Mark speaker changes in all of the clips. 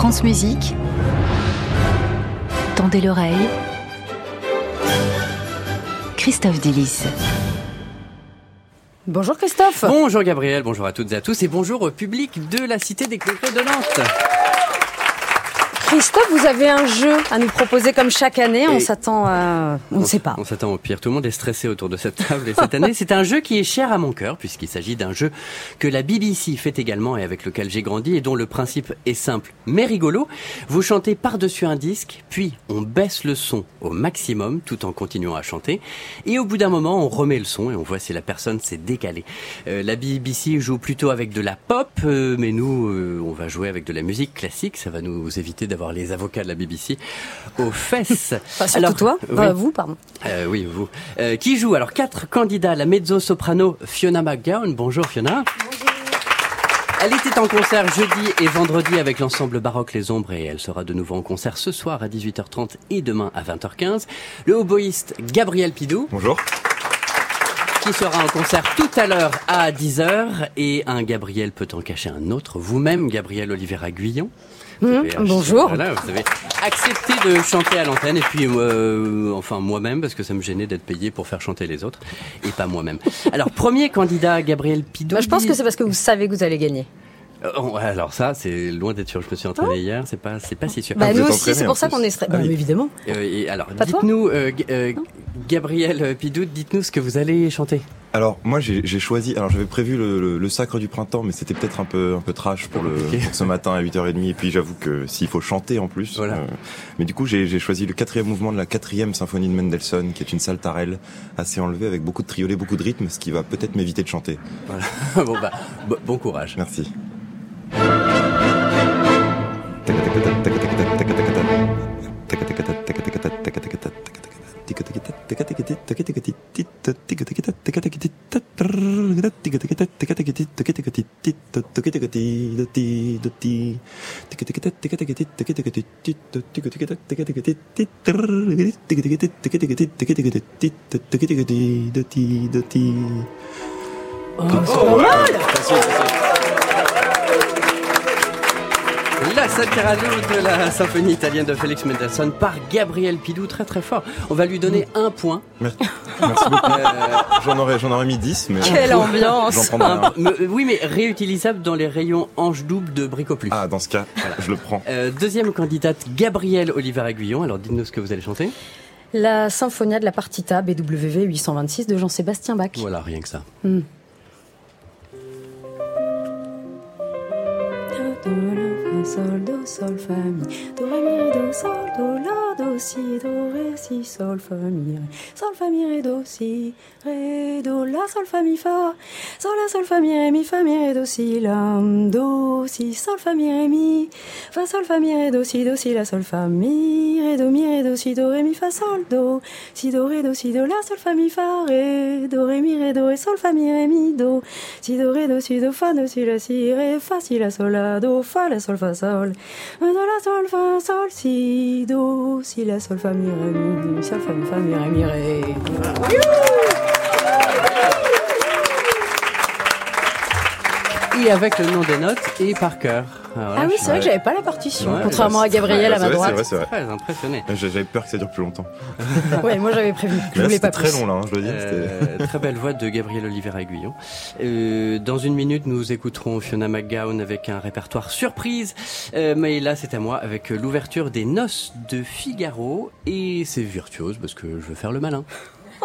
Speaker 1: France Musique. Tendez l'oreille. Christophe Delis.
Speaker 2: Bonjour Christophe.
Speaker 3: Bonjour Gabriel, bonjour à toutes et à tous et bonjour au public de la Cité des Congrès de Nantes.
Speaker 2: Christophe, vous avez un jeu à nous proposer comme chaque année. On s'attend à... On ne sait pas.
Speaker 3: On s'attend au pire. Tout le monde est stressé autour de cette table et cette année, c'est un jeu qui est cher à mon cœur puisqu'il s'agit d'un jeu que la BBC fait également et avec lequel j'ai grandi et dont le principe est simple mais rigolo. Vous chantez par-dessus un disque, puis on baisse le son au maximum tout en continuant à chanter et au bout d'un moment, on remet le son et on voit si la personne s'est décalée. Euh, la BBC joue plutôt avec de la pop, euh, mais nous, euh, on va jouer avec de la musique classique. Ça va nous éviter d'avoir les avocats de la BBC aux fesses. Enfin, Alors, toi. oui. Euh,
Speaker 2: vous, pardon.
Speaker 3: Euh, oui, vous. Euh, qui joue alors quatre candidats La mezzo-soprano Fiona McGowan. Bonjour Fiona. Elle était en concert jeudi et vendredi avec l'ensemble baroque Les Ombres et elle sera de nouveau en concert ce soir à 18h30 et demain à 20h15. Le hautboïste Gabriel Pidou
Speaker 4: Bonjour.
Speaker 3: qui sera en concert tout à l'heure à 10h et un Gabriel peut en cacher un autre. Vous-même, Gabriel Olivera Guyon.
Speaker 2: Mmh, bonjour. Voilà,
Speaker 3: vous avez accepté de chanter à l'antenne et puis euh, enfin moi-même parce que ça me gênait d'être payé pour faire chanter les autres et pas moi-même. Alors premier candidat Gabriel Pidou. Bah, je pense que c'est
Speaker 2: parce que vous savez que vous allez gagner.
Speaker 3: Euh, oh, alors ça c'est loin d'être sûr. Je me suis entraîné hier, c'est pas c'est pas si sûr. Bah, nous
Speaker 4: aussi, c'est pour ça qu'on est stressé. Ah Bah, oui.
Speaker 2: évidemment.
Speaker 3: Euh, et alors dites-nous euh, euh, Gabriel Pidou, dites-nous ce que vous allez chanter.
Speaker 4: Alors moi j'ai choisi, alors j'avais prévu le, le- le sacre du printemps, mais c'était peut-être un peu un peu trash pour, le, pour ce matin à 8h30. Et puis j'avoue que s'il faut chanter en plus. Voilà. euh, mais du coup j'ai choisi le quatrième mouvement de la quatrième symphonie de Mendelssohn, qui est une saltarelle assez enlevée avec beaucoup de triolet, beaucoup de rythme, ce qui va peut-être m'éviter de chanter.
Speaker 3: Voilà. bon bah bo- bon courage.
Speaker 4: Merci. テテケテケテットケテケティッティットケテケティドティドティテケテケテテケテケテットケテケティッティットテケテケテテケテケテッティットルルルテケテケテテケテケテテケテケテティットテケテケティドティドティ
Speaker 2: ああ、そう
Speaker 4: だ。
Speaker 3: La Salterado de la symphonie italienne de Félix Mendelssohn par Gabriel Pidou, très très fort. On va lui donner un point.
Speaker 4: Merci Merci beaucoup. J'en aurais, j'en aurais mis 10, mais Quelle ambiance. un.
Speaker 3: Euh, oui, mais réutilisable dans les rayons ange double de Bricoplu. Ah,
Speaker 4: dans ce cas, je le prends.
Speaker 3: Euh, deuxième candidate, Gabrielle Oliver Aguillon. Alors dites-nous ce que vous allez chanter.
Speaker 2: La Symphonia de la Partita BWV 826 de Jean-Sébastien Bach.
Speaker 3: Voilà, rien que ça.
Speaker 2: Hmm. Do, la, fa, sol, do, sol, fa, mi. Do, ré, mi, do, sol, do, la, do, si, do, ré, si, sol, fa, mi, ré. Sol, fa, mi, ré, do, si, ré, do, la, sol, fa, mi, fa. Sol, la, sol, fa, mi, ré, mi, fa, mi, ré, do, si, la, do, si, sol, fa, mi, ré, mi. Fa, sol, fa, mi, ré, do, si, do, si, la, sol, fa, mi, ré, do, mi, ré, do, si, do, ré, mi, fa, sol, do. Si, do, ré, do, si, do, la, sol, fa, mi, fa, ré, do, ré, mi, ré, do, ré, sol, fa, mi, ré, mi, do. Si, do, ré, do, si, do, fa, do, si, la, si, ré, fa, si, la, sol, la, do, fa, la, sol, fa, sol. Do, la, sol, fa, sol, si, do, si, la, sol, fa, mi, ré, mi, do, sol, fa, mi, fa, mi, ré, mi, ré.
Speaker 3: Et avec le nom des notes et par cœur. Voilà, Ah oui, c'est vrai que
Speaker 2: j'avais pas la partition, Ouais, contrairement à Gabriel à ma C'est vrai, droite. C'est vrai,
Speaker 3: c'est vrai. très impressionné.
Speaker 4: J'avais peur que ça dure plus longtemps.
Speaker 2: Ouais, moi j'avais prévu. Je là, voulais pas c'était très plus. long
Speaker 4: là, hein, je dois dire. Euh,
Speaker 3: très belle voix de Gabriel Oliver Aguillon. Euh, dans une minute, nous écouterons Fiona McGowan avec un répertoire surprise. Euh, mais là, c'est à moi avec l'ouverture des Noces de Figaro. Et c'est virtuose parce que je veux faire le malin.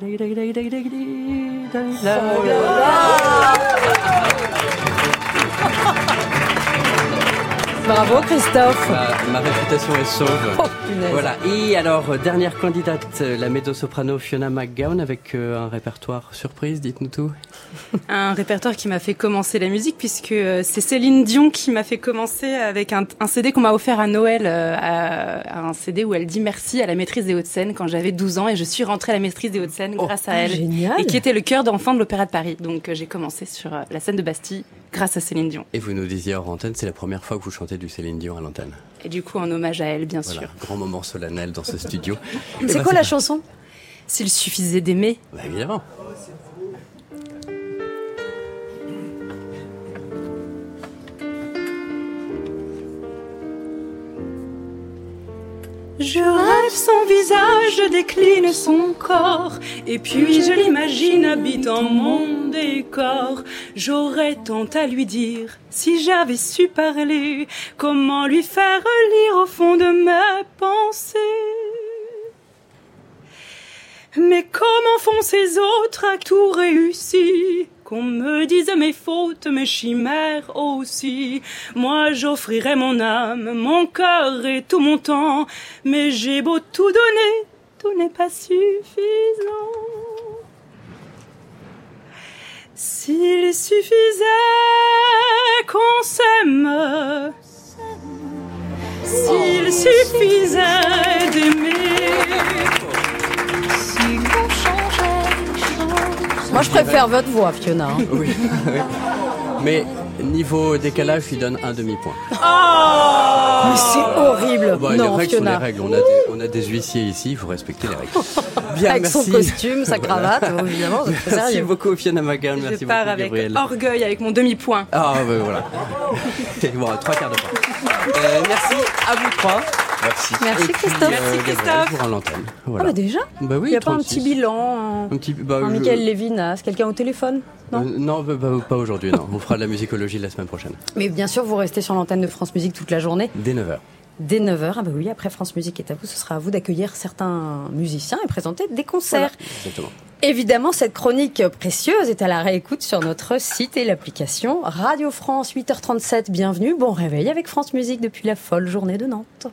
Speaker 3: Hola.
Speaker 2: Bravo Christophe.
Speaker 3: Ma, ma réputation est sauve. Oh,
Speaker 2: punaise. Voilà.
Speaker 3: Et alors, euh, dernière candidate, euh, la mezzo-soprano Fiona McGowan avec euh, un répertoire surprise, dites-nous tout.
Speaker 5: Un répertoire qui m'a fait commencer la musique puisque c'est Céline Dion qui m'a fait commencer avec un, un CD qu'on m'a offert à Noël, à, à un CD où elle dit merci à la maîtrise des Hauts-de-Seine quand j'avais 12 ans et je suis rentrée à la maîtrise des Hauts-de-Seine grâce à elle.
Speaker 2: génial. Et qui
Speaker 5: était le cœur d'enfant de l'Opéra de Paris. Donc j'ai commencé sur la scène de Bastille grâce à Céline Dion.
Speaker 3: Et vous nous disiez hors antenne, c'est la première fois que vous chantez du Céline Dion à l'antenne.
Speaker 5: Et du coup en hommage à elle, bien Voilà, sûr.
Speaker 3: grand moment solennel dans ce studio. C'est quoi la
Speaker 2: chanson?
Speaker 5: S'il suffisait d'aimer,
Speaker 3: Bah, évidemment.
Speaker 5: Je rêve son visage, je décline son corps, et puis je l'imagine habitant mon décor. J'aurais tant à lui dire, si j'avais su parler, comment lui faire lire au fond de mes pensées? Mais comment font ces autres à tout réussir? Qu'on me dise mes fautes, mes chimères aussi. Moi j'offrirais mon âme, mon cœur et tout mon temps. Mais j'ai beau tout donner, tout n'est pas suffisant. S'il suffisait qu'on s'aime, s'il suffisait d'aimer.
Speaker 2: Moi, je préfère votre voix, Fiona. Oui,
Speaker 3: oui. Mais niveau décalage, je lui donne un demi-point.
Speaker 5: Mais
Speaker 2: c'est horrible. Bah, les non, règles sont les Fiona.
Speaker 3: règles. On a, des, on a des huissiers ici, il faut respecter les règles. Bien, Avec son costume, sa cravate,
Speaker 2: évidemment, Merci sérieux.
Speaker 3: beaucoup, Fiona Magan. Merci Je pars beaucoup, avec Gabriel.
Speaker 5: orgueil, avec mon demi-point.
Speaker 3: Ah, ben voilà. bon, trois quarts de point. Euh, merci à vous trois.
Speaker 4: Merci.
Speaker 2: Christophe. euh,
Speaker 3: Merci, Christophe. rends l'antenne. Ah, Voilà. bah
Speaker 2: déjà
Speaker 3: Bah oui, Il n'y a pas un 36. petit
Speaker 2: bilan
Speaker 3: Un petit, bah, Un je- Michael
Speaker 2: Lévinas, quelqu'un au téléphone Euh, Non
Speaker 3: non, bah, bah, pas aujourd'hui, non. On fera de la musicologie la semaine prochaine.
Speaker 2: Mais bien sûr, vous restez sur l'antenne de France Musique toute la journée.
Speaker 3: Dès 9h.
Speaker 2: Dès 9h, ah bah oui, après France Musique est à vous, ce sera à vous d'accueillir certains musiciens et présenter des concerts.
Speaker 3: Exactement.
Speaker 2: Évidemment, cette chronique précieuse est à la réécoute sur notre site et l'application Radio France 8h37. Bienvenue, bon réveil avec France Musique depuis la folle journée de Nantes.